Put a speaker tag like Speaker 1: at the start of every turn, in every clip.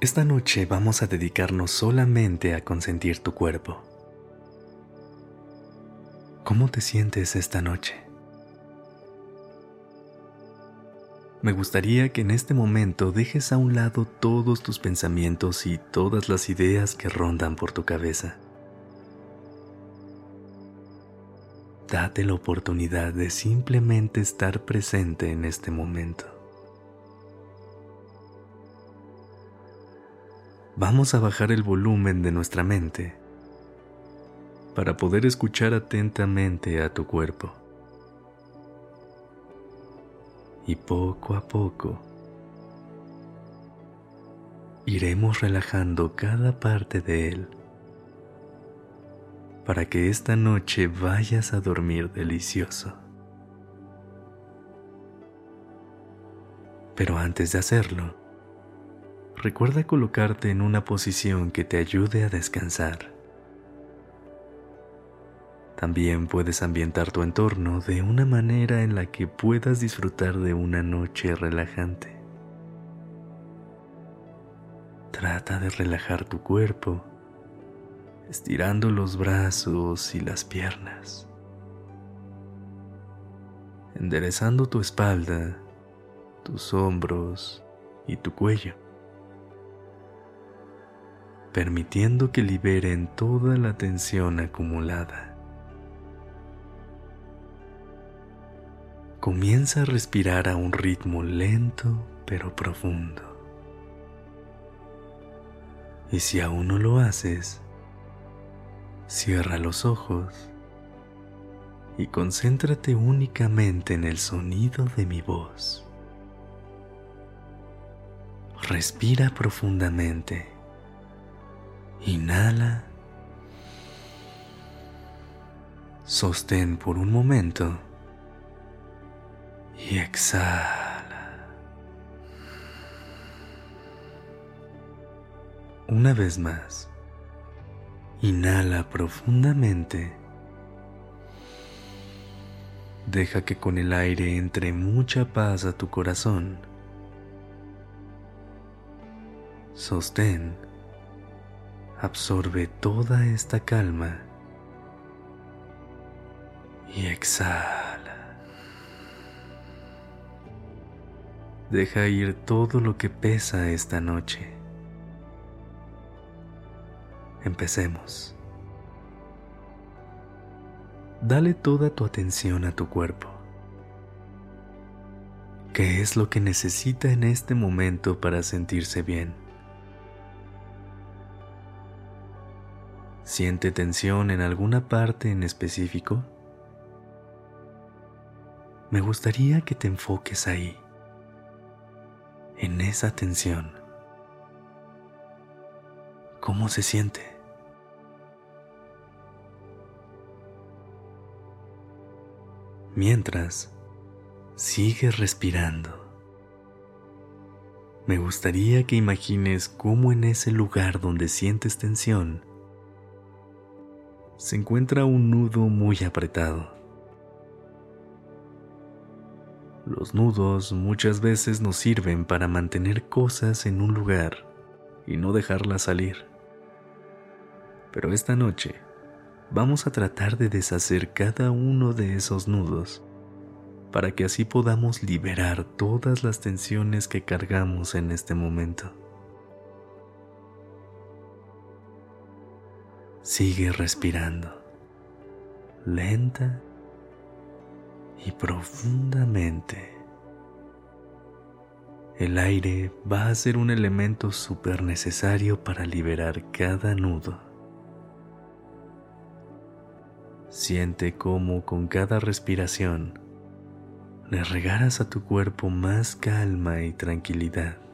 Speaker 1: Esta noche vamos a dedicarnos solamente a consentir tu cuerpo. ¿Cómo te sientes esta noche? Me gustaría que en este momento dejes a un lado todos tus pensamientos y todas las ideas que rondan por tu cabeza. Date la oportunidad de simplemente estar presente en este momento. Vamos a bajar el volumen de nuestra mente para poder escuchar atentamente a tu cuerpo. Y poco a poco iremos relajando cada parte de él para que esta noche vayas a dormir delicioso. Pero antes de hacerlo, recuerda colocarte en una posición que te ayude a descansar. También puedes ambientar tu entorno de una manera en la que puedas disfrutar de una noche relajante. Trata de relajar tu cuerpo, estirando los brazos y las piernas, enderezando tu espalda, tus hombros y tu cuello permitiendo que liberen toda la tensión acumulada. Comienza a respirar a un ritmo lento pero profundo. Y si aún no lo haces, cierra los ojos y concéntrate únicamente en el sonido de mi voz. Respira profundamente Inhala. Sostén por un momento. Y exhala. Una vez más. Inhala profundamente. Deja que con el aire entre mucha paz a tu corazón. Sostén absorbe toda esta calma y exhala. Deja ir todo lo que pesa esta noche. Empecemos. Dale toda tu atención a tu cuerpo. ¿Qué es lo que necesita en este momento para sentirse bien? ¿Siente tensión en alguna parte en específico? Me gustaría que te enfoques ahí, en esa tensión. ¿Cómo se siente? Mientras, sigue respirando. Me gustaría que imagines cómo en ese lugar donde sientes tensión, se encuentra un nudo muy apretado. Los nudos muchas veces nos sirven para mantener cosas en un lugar y no dejarlas salir. Pero esta noche vamos a tratar de deshacer cada uno de esos nudos para que así podamos liberar todas las tensiones que cargamos en este momento. Sigue respirando, lenta y profundamente. El aire va a ser un elemento súper necesario para liberar cada nudo. Siente cómo con cada respiración le regalas a tu cuerpo más calma y tranquilidad.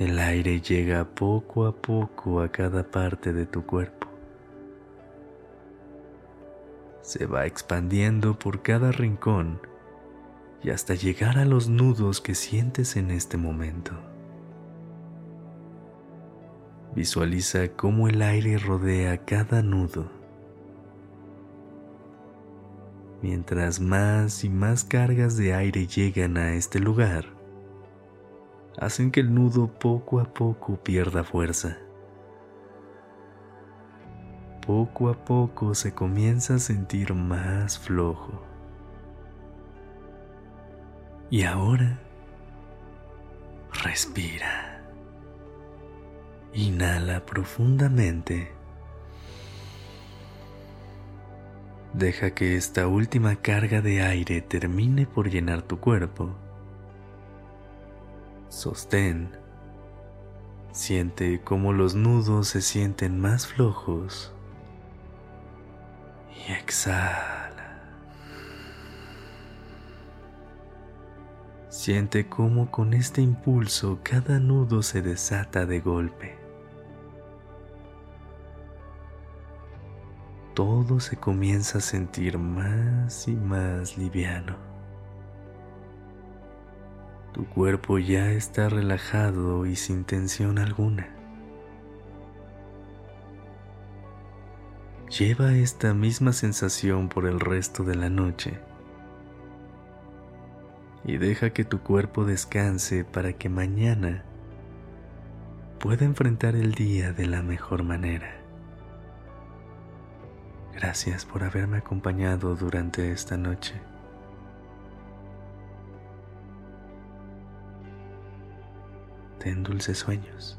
Speaker 1: El aire llega poco a poco a cada parte de tu cuerpo. Se va expandiendo por cada rincón y hasta llegar a los nudos que sientes en este momento. Visualiza cómo el aire rodea cada nudo. Mientras más y más cargas de aire llegan a este lugar, hacen que el nudo poco a poco pierda fuerza. Poco a poco se comienza a sentir más flojo. Y ahora, respira. Inhala profundamente. Deja que esta última carga de aire termine por llenar tu cuerpo Sostén. Siente cómo los nudos se sienten más flojos. Y exhala. Siente cómo con este impulso cada nudo se desata de golpe. Todo se comienza a sentir más y más liviano. Tu cuerpo ya está relajado y sin tensión alguna. Lleva esta misma sensación por el resto de la noche y deja que tu cuerpo descanse para que mañana pueda enfrentar el día de la mejor manera. Gracias por haberme acompañado durante esta noche. Ten dulces sueños.